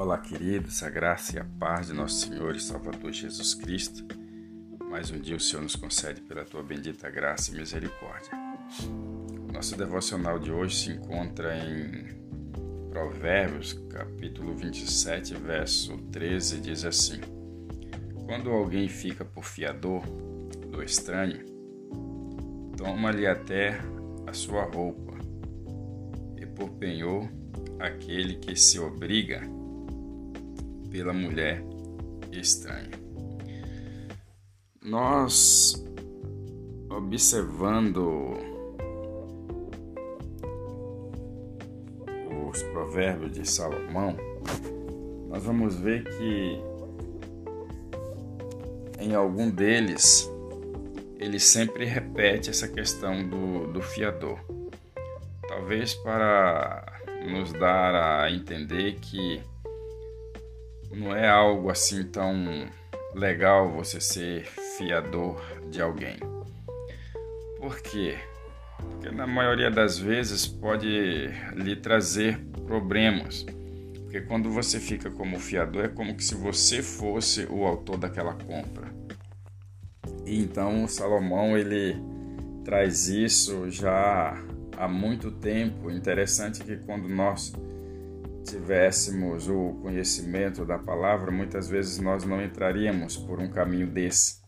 Olá, queridos, a graça e a paz de nosso Senhor e Salvador Jesus Cristo. Mais um dia o Senhor nos concede pela tua bendita graça e misericórdia. Nosso devocional de hoje se encontra em Provérbios, capítulo 27, verso 13, diz assim: Quando alguém fica por fiador do estranho, toma-lhe até a sua roupa, e por penhor aquele que se obriga pela mulher estranha. Nós, observando os provérbios de Salomão, nós vamos ver que em algum deles ele sempre repete essa questão do, do fiador. Talvez para nos dar a entender que não é algo assim tão legal você ser fiador de alguém. Por quê? Porque na maioria das vezes pode lhe trazer problemas. Porque quando você fica como fiador é como se você fosse o autor daquela compra. E então Salomão ele traz isso já há muito tempo. Interessante que quando nós tivéssemos o conhecimento da palavra, muitas vezes nós não entraríamos por um caminho desse.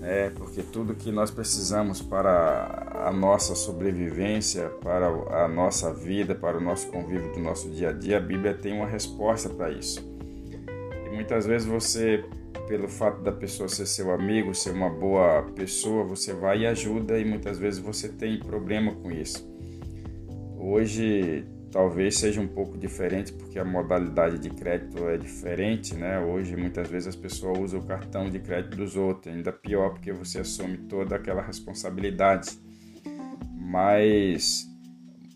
É, porque tudo que nós precisamos para a nossa sobrevivência, para a nossa vida, para o nosso convívio do nosso dia a dia, a Bíblia tem uma resposta para isso. E muitas vezes você, pelo fato da pessoa ser seu amigo, ser uma boa pessoa, você vai e ajuda, e muitas vezes você tem problema com isso. Hoje talvez seja um pouco diferente porque a modalidade de crédito é diferente, né? Hoje muitas vezes as pessoas usam o cartão de crédito dos outros, ainda pior porque você assume toda aquela responsabilidade. Mas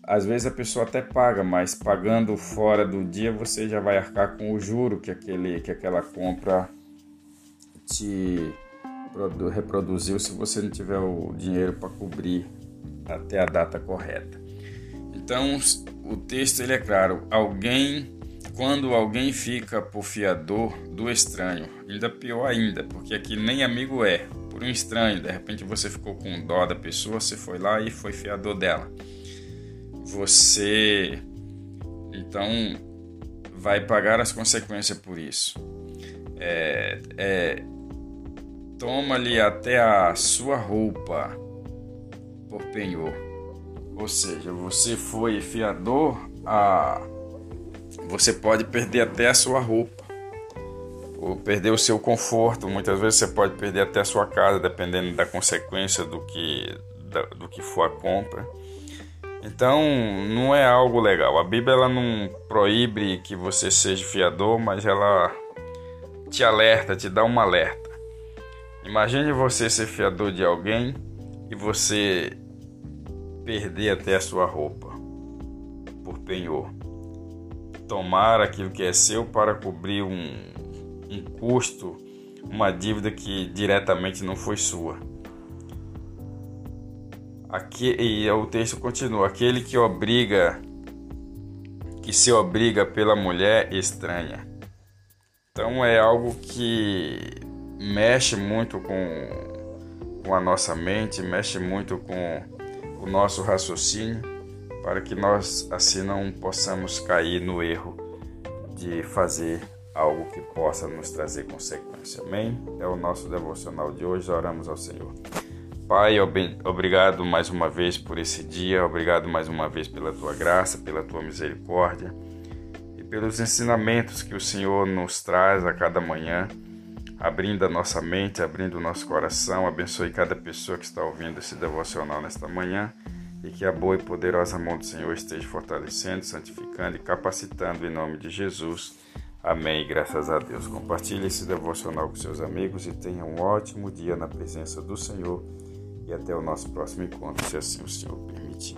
às vezes a pessoa até paga, mas pagando fora do dia você já vai arcar com o juro que aquele que aquela compra te reproduziu se você não tiver o dinheiro para cobrir até a data correta. Então, o texto ele é claro: alguém, quando alguém fica por fiador do estranho, ainda pior ainda, porque aqui nem amigo é, por um estranho, de repente você ficou com dó da pessoa, você foi lá e foi fiador dela. Você então vai pagar as consequências por isso. É, é, Toma-lhe até a sua roupa por penhor ou seja, você foi fiador a você pode perder até a sua roupa ou perder o seu conforto. Muitas vezes você pode perder até a sua casa, dependendo da consequência do que do que for a compra. Então, não é algo legal. A Bíblia ela não proíbe que você seja fiador, mas ela te alerta, te dá um alerta. Imagine você ser fiador de alguém e você perder até a sua roupa por penhor. Tomar aquilo que é seu para cobrir um, um custo, uma dívida que diretamente não foi sua. Aqui, e o texto continua: aquele que obriga, que se obriga pela mulher estranha. Então é algo que mexe muito com, com a nossa mente, mexe muito com nosso raciocínio para que nós assim não possamos cair no erro de fazer algo que possa nos trazer consequência. Amém? É o nosso devocional de hoje. Oramos ao Senhor. Pai, obrigado mais uma vez por esse dia, obrigado mais uma vez pela tua graça, pela tua misericórdia e pelos ensinamentos que o Senhor nos traz a cada manhã abrindo a nossa mente, abrindo o nosso coração. Abençoe cada pessoa que está ouvindo esse devocional nesta manhã e que a boa e poderosa mão do Senhor esteja fortalecendo, santificando e capacitando em nome de Jesus. Amém. Graças a Deus. Compartilhe esse devocional com seus amigos e tenha um ótimo dia na presença do Senhor. E até o nosso próximo encontro, se assim o Senhor permitir.